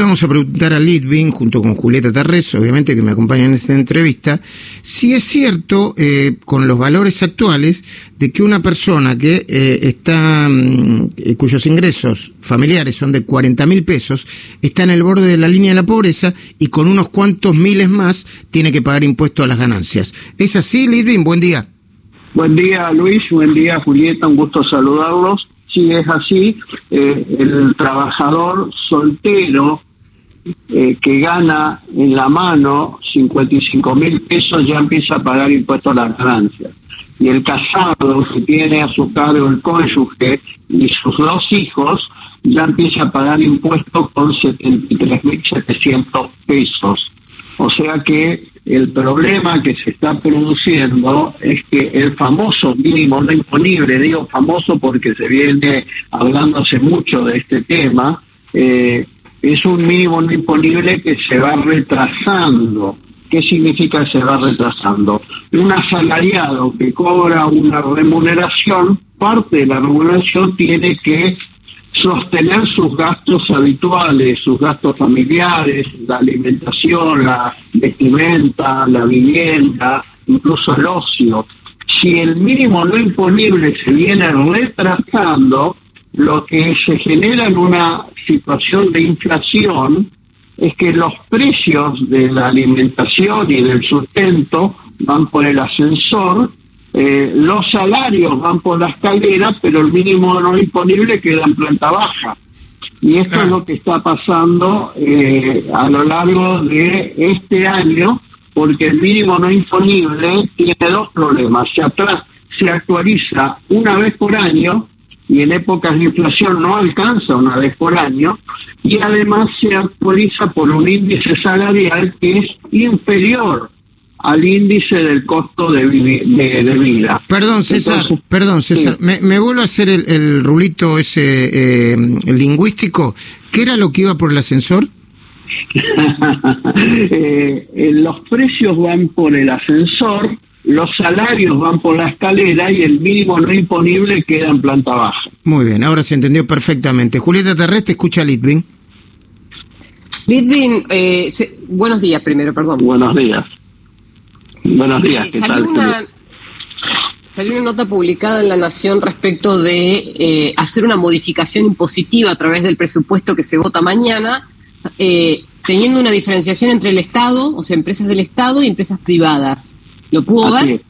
vamos a preguntar a Litvin, junto con Julieta Tarres, obviamente que me acompaña en esta entrevista, si es cierto, eh, con los valores actuales, de que una persona que eh, está, mm, eh, cuyos ingresos familiares son de 40 mil pesos, está en el borde de la línea de la pobreza y con unos cuantos miles más tiene que pagar impuestos a las ganancias. ¿Es así, Litvin? Buen día. Buen día, Luis. Buen día, Julieta. Un gusto saludarlos si es así, eh, el trabajador soltero eh, que gana en la mano 55 mil pesos ya empieza a pagar impuestos a las ganancias. Y el casado que tiene a su cargo el cónyuge y sus dos hijos ya empieza a pagar impuestos con 73.700 pesos. O sea que el problema que se está produciendo es que el famoso mínimo no imponible, digo famoso porque se viene hablándose mucho de este tema, eh, es un mínimo no imponible que se va retrasando. ¿Qué significa que se va retrasando? Un asalariado que cobra una remuneración, parte de la remuneración tiene que sostener sus gastos habituales, sus gastos familiares, la alimentación, la vestimenta, la vivienda, incluso el ocio. Si el mínimo no imponible se viene retrasando, lo que se genera en una situación de inflación es que los precios de la alimentación y del sustento van por el ascensor eh, los salarios van por la escalera, pero el mínimo no disponible queda en planta baja. Y esto es lo que está pasando eh, a lo largo de este año, porque el mínimo no disponible tiene dos problemas. Se, atrás, se actualiza una vez por año y en épocas de inflación no alcanza una vez por año, y además se actualiza por un índice salarial que es inferior al índice del costo de, de, vida. Perdón, César, perdón, César, me, vuelvo a hacer el, rulito ese eh, lingüístico. ¿Qué era lo que iba por el ascensor? Eh, eh, los precios van por el ascensor, los salarios van por la escalera y el mínimo no imponible queda en planta baja. Muy bien, ahora se entendió perfectamente. Julieta Terrestre, escucha a Litvin. Litvin, buenos días primero, perdón. Buenos días. Buenos días, ¿qué salió tal? Una, salió una nota publicada en La Nación respecto de eh, hacer una modificación impositiva a través del presupuesto que se vota mañana, eh, teniendo una diferenciación entre el Estado, o sea, empresas del Estado y empresas privadas. ¿Lo pudo ver?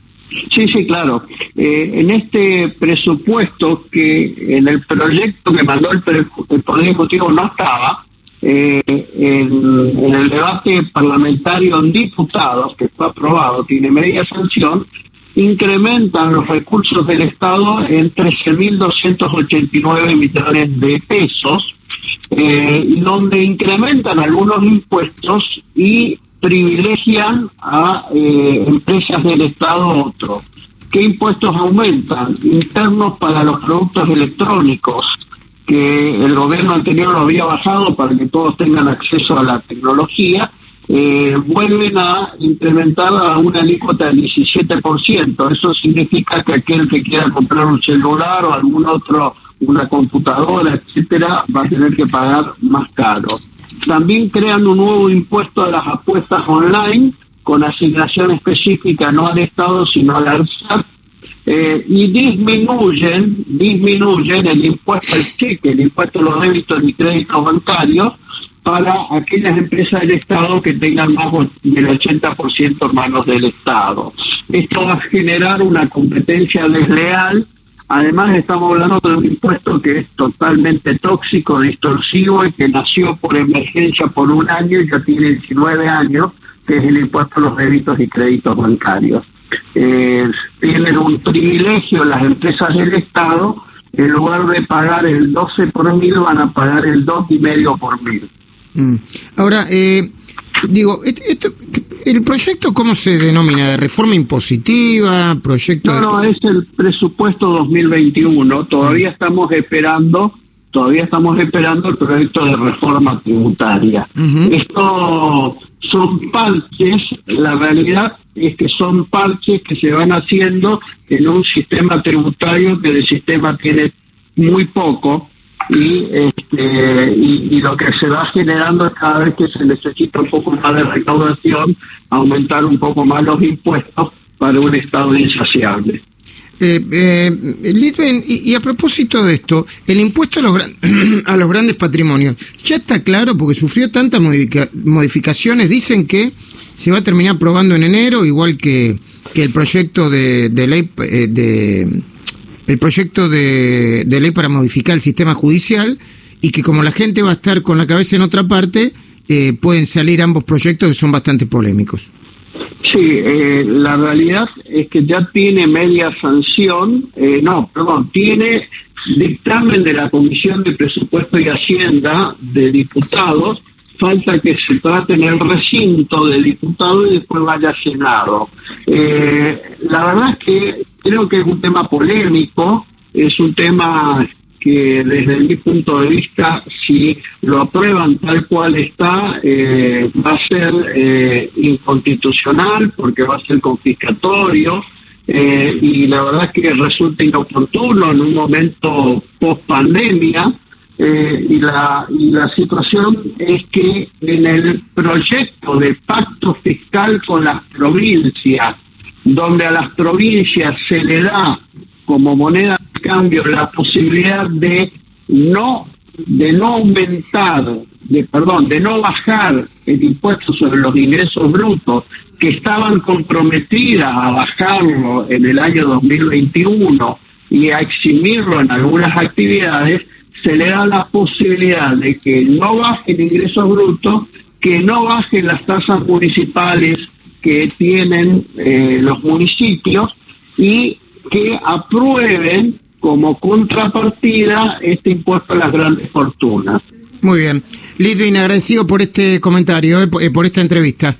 Sí, sí, claro. Eh, en este presupuesto que en el proyecto que mandó el, el Poder Ejecutivo no estaba, eh, en, el debate parlamentario en diputados, que fue aprobado, tiene media sanción, incrementan los recursos del Estado en 13.289 millones de pesos, eh, donde incrementan algunos impuestos y privilegian a eh, empresas del Estado otros. ¿Qué impuestos aumentan? Internos para los productos electrónicos, que el gobierno anterior lo había bajado para que todos tengan acceso a la tecnología, eh, vuelven a incrementar a una alícuota del 17%. Eso significa que aquel que quiera comprar un celular o algún otro, una computadora, etcétera, va a tener que pagar más caro. También crean un nuevo impuesto a las apuestas online con asignación específica no al Estado sino al ARSAT eh, y disminuyen, disminuyen el impuesto al cheque, el impuesto a los débitos y créditos bancarios para aquellas empresas del Estado que tengan más del 80% en manos del Estado. Esto va a generar una competencia desleal. Además, estamos hablando de un impuesto que es totalmente tóxico, distorsivo y que nació por emergencia por un año y ya tiene 19 años, que es el impuesto a los débitos y créditos bancarios eh, tienen un privilegio las empresas del Estado, en lugar de pagar el 12 por mil, van a pagar el 2,5 por mil. Mm. Ahora, eh, digo, esto, ¿el proyecto cómo se denomina? ¿De reforma impositiva? ¿Proyecto No, no, es el presupuesto 2021. Todavía estamos esperando todavía estamos esperando el proyecto de reforma tributaria. Esto son parches, la realidad es que son parches que se van haciendo en un sistema tributario que el sistema tiene muy poco, y, este, y, lo que se va generando es cada vez que se necesita un poco más de recaudación, aumentar un poco más los impuestos para un Estado insaciable. Eh, eh, y, a propósito de esto, el impuesto a los, a los grandes patrimonios, ya está claro porque sufrió tantas modificaciones, dicen que se va a terminar aprobando en enero, igual que, que el proyecto de, de ley eh, de el proyecto de, ley para modificar el sistema judicial y que como la gente va a estar con la cabeza en otra parte, eh, pueden salir ambos proyectos que son bastante polémicos. Sí, eh, la realidad es que ya tiene media sanción, eh, no, perdón, tiene dictamen de la Comisión de Presupuesto y Hacienda de Diputados, falta que se trate en el recinto de diputados y después vaya a Senado. la verdad es que Creo que es un tema polémico, es un tema que desde mi punto de vista, si lo aprueban tal cual está, eh, va a ser eh, inconstitucional porque va a ser confiscatorio eh, y la verdad que resulta inoportuno en un momento post pandemia. y, la, y la situación es que en el proyecto de pacto fiscal con las provincias donde a las provincias se le da como moneda de cambio la posibilidad de no de no aumentar, de perdón, de no bajar el impuesto sobre los ingresos brutos que estaban comprometidas a bajarlo en el año 2021 y a eximirlo en algunas actividades, se le da la posibilidad de que no bajen ingresos brutos, que no bajen las tasas municipales que tienen eh, los municipios y que aprueben como contrapartida este impuesto a las grandes fortunas. Muy bien. Lidwin, agradecido por este comentario, eh, por esta entrevista.